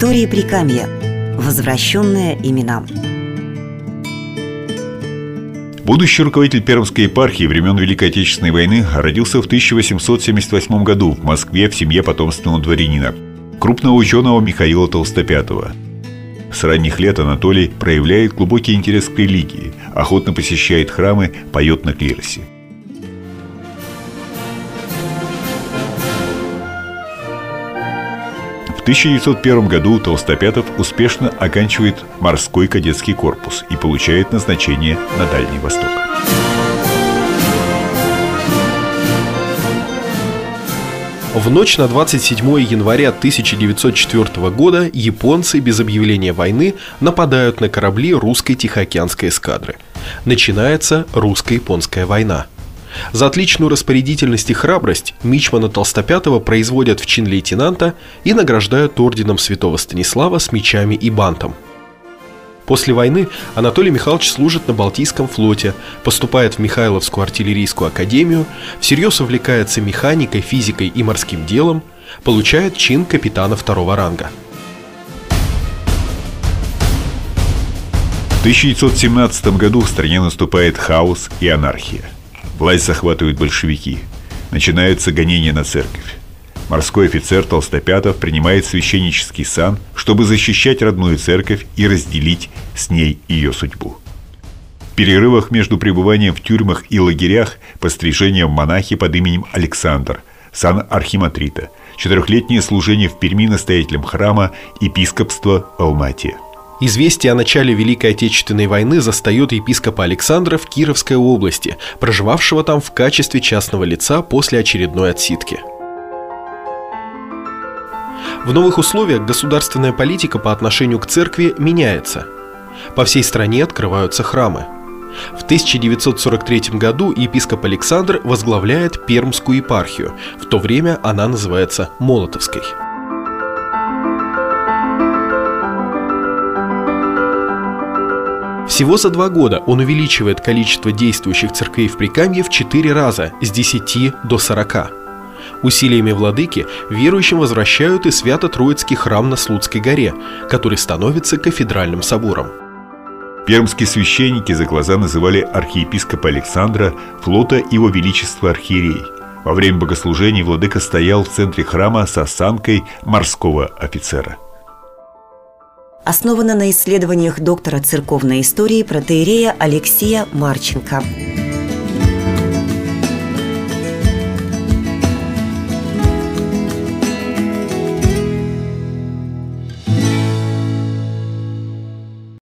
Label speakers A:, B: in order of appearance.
A: Истории Прикамья. Возвращенные именам.
B: Будущий руководитель Пермской епархии времен Великой Отечественной войны родился в 1878 году в Москве в семье потомственного дворянина, крупного ученого Михаила Толстопятого. С ранних лет Анатолий проявляет глубокий интерес к религии, охотно посещает храмы, поет на клиросе. 1901 году Толстопятов успешно оканчивает морской кадетский корпус и получает назначение на Дальний Восток.
C: В ночь на 27 января 1904 года японцы без объявления войны нападают на корабли русской Тихоокеанской эскадры. Начинается русско-японская война – за отличную распорядительность и храбрость Мичмана Толстопятого производят в чин лейтенанта и награждают орденом святого Станислава с мечами и бантом. После войны Анатолий Михайлович служит на Балтийском флоте, поступает в Михайловскую артиллерийскую академию, всерьез увлекается механикой, физикой и морским делом, получает чин капитана второго ранга.
B: В 1917 году в стране наступает хаос и анархия – Власть захватывают большевики. Начинаются гонения на церковь. Морской офицер Толстопятов принимает священнический сан, чтобы защищать родную церковь и разделить с ней ее судьбу. В перерывах между пребыванием в тюрьмах и лагерях пострижение в монахи под именем Александр, сан архиматрита, четырехлетнее служение в Перми настоятелем храма, епископства в Алмате –
C: Известие о начале Великой Отечественной войны застает епископа Александра в Кировской области, проживавшего там в качестве частного лица после очередной отсидки. В новых условиях государственная политика по отношению к церкви меняется. По всей стране открываются храмы. В 1943 году епископ Александр возглавляет Пермскую епархию, в то время она называется Молотовской. Всего за два года он увеличивает количество действующих церквей в Прикамье в четыре раза, с 10 до 40. Усилиями владыки верующим возвращают и Свято-Троицкий храм на Слуцкой горе, который становится кафедральным собором.
B: Пермские священники за глаза называли архиепископа Александра флота Его Величества Архиерей. Во время богослужений владыка стоял в центре храма с осанкой морского офицера –
A: основана на исследованиях доктора церковной истории протеерея Алексея Марченко.